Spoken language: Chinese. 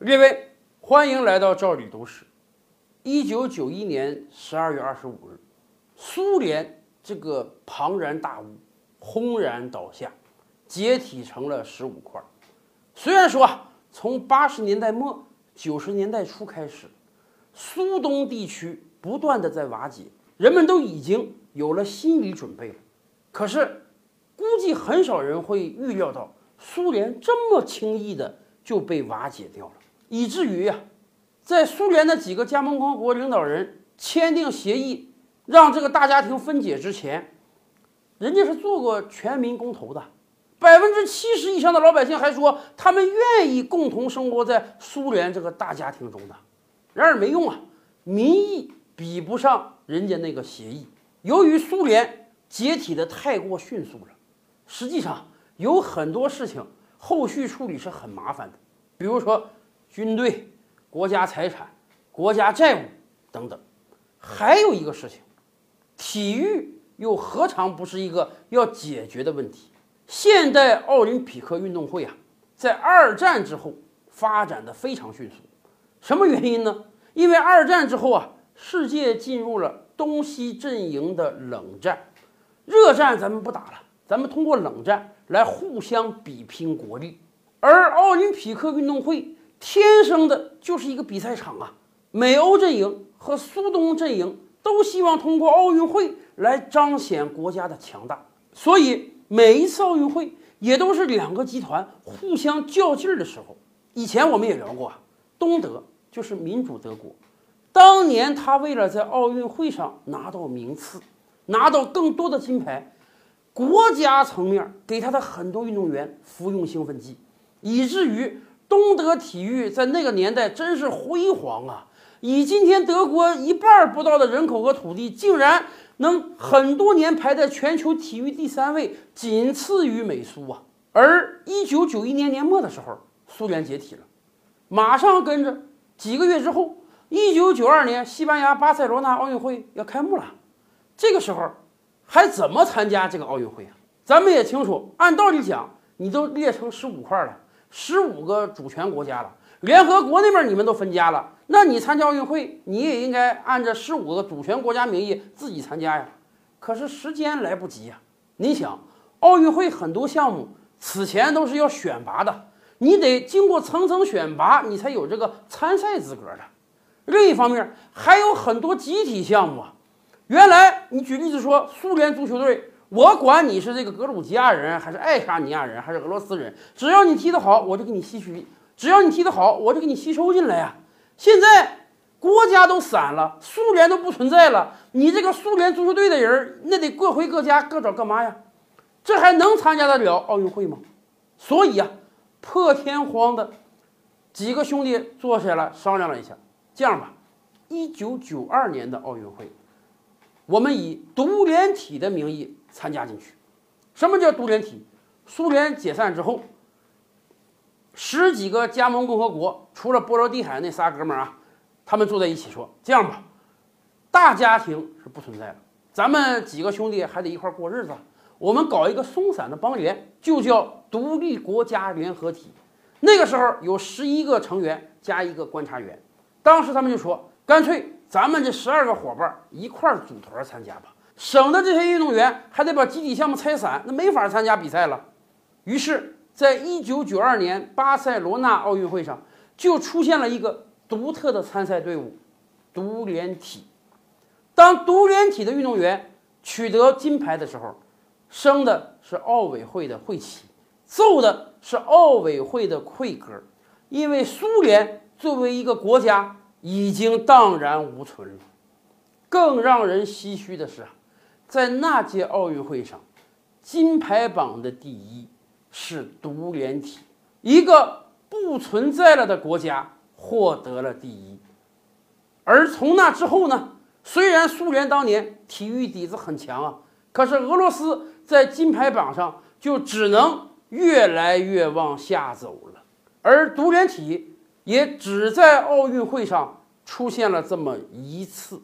列位，欢迎来到赵理读史。一九九一年十二月二十五日，苏联这个庞然大物轰然倒下，解体成了十五块。虽然说，从八十年代末九十年代初开始，苏东地区不断的在瓦解，人们都已经有了心理准备了。可是，估计很少人会预料到苏联这么轻易的就被瓦解掉了，以至于呀。在苏联的几个加盟共和国领导人签订协议，让这个大家庭分解之前，人家是做过全民公投的，百分之七十以上的老百姓还说他们愿意共同生活在苏联这个大家庭中的。然而没用啊，民意比不上人家那个协议。由于苏联解体的太过迅速了，实际上有很多事情后续处理是很麻烦的，比如说军队。国家财产、国家债务等等，还有一个事情，体育又何尝不是一个要解决的问题？现代奥林匹克运动会啊，在二战之后发展的非常迅速，什么原因呢？因为二战之后啊，世界进入了东西阵营的冷战，热战咱们不打了，咱们通过冷战来互相比拼国力，而奥林匹克运动会。天生的就是一个比赛场啊！美欧阵营和苏东阵营都希望通过奥运会来彰显国家的强大，所以每一次奥运会也都是两个集团互相较劲儿的时候。以前我们也聊过啊，东德就是民主德国，当年他为了在奥运会上拿到名次，拿到更多的金牌，国家层面给他的很多运动员服用兴奋剂，以至于。东德体育在那个年代真是辉煌啊！以今天德国一半不到的人口和土地，竟然能很多年排在全球体育第三位，仅次于美苏啊！而一九九一年年末的时候，苏联解体了，马上跟着几个月之后，一九九二年西班牙巴塞罗那奥运会要开幕了，这个时候还怎么参加这个奥运会啊？咱们也清楚，按道理讲，你都列成十五块了。十五个主权国家了，联合国那边你们都分家了，那你参加奥运会，你也应该按照十五个主权国家名义自己参加呀。可是时间来不及呀。你想，奥运会很多项目此前都是要选拔的，你得经过层层选拔，你才有这个参赛资格的。另一方面，还有很多集体项目啊。原来你举例子说，苏联足球队。我管你是这个格鲁吉亚人，还是爱沙尼亚人，还是俄罗斯人，只要你踢得好，我就给你吸取；只要你踢得好，我就给你吸收进来呀。现在国家都散了，苏联都不存在了，你这个苏联足球队的人，那得各回各家，各找各妈呀，这还能参加得了。奥运会吗？所以呀，破天荒的几个兄弟坐下来商量了。一下，这样吧，一九九二年的奥运会，我们以独联体的名义。参加进去，什么叫独联体？苏联解散之后，十几个加盟共和国，除了波罗的海那仨哥们儿啊，他们坐在一起说：“这样吧，大家庭是不存在了，咱们几个兄弟还得一块儿过日子。我们搞一个松散的邦联，就叫独立国家联合体。那个时候有十一个成员加一个观察员。当时他们就说，干脆咱们这十二个伙伴一块儿组团参加吧。”省得这些运动员还得把集体项目拆散，那没法参加比赛了。于是，在一九九二年巴塞罗那奥运会上，就出现了一个独特的参赛队伍——独联体。当独联体的运动员取得金牌的时候，升的是奥委会的会旗，奏的是奥委会的会歌，因为苏联作为一个国家已经荡然无存了。更让人唏嘘的是啊。在那届奥运会上，金牌榜的第一是独联体，一个不存在了的国家获得了第一。而从那之后呢？虽然苏联当年体育底子很强啊，可是俄罗斯在金牌榜上就只能越来越往下走了。而独联体也只在奥运会上出现了这么一次。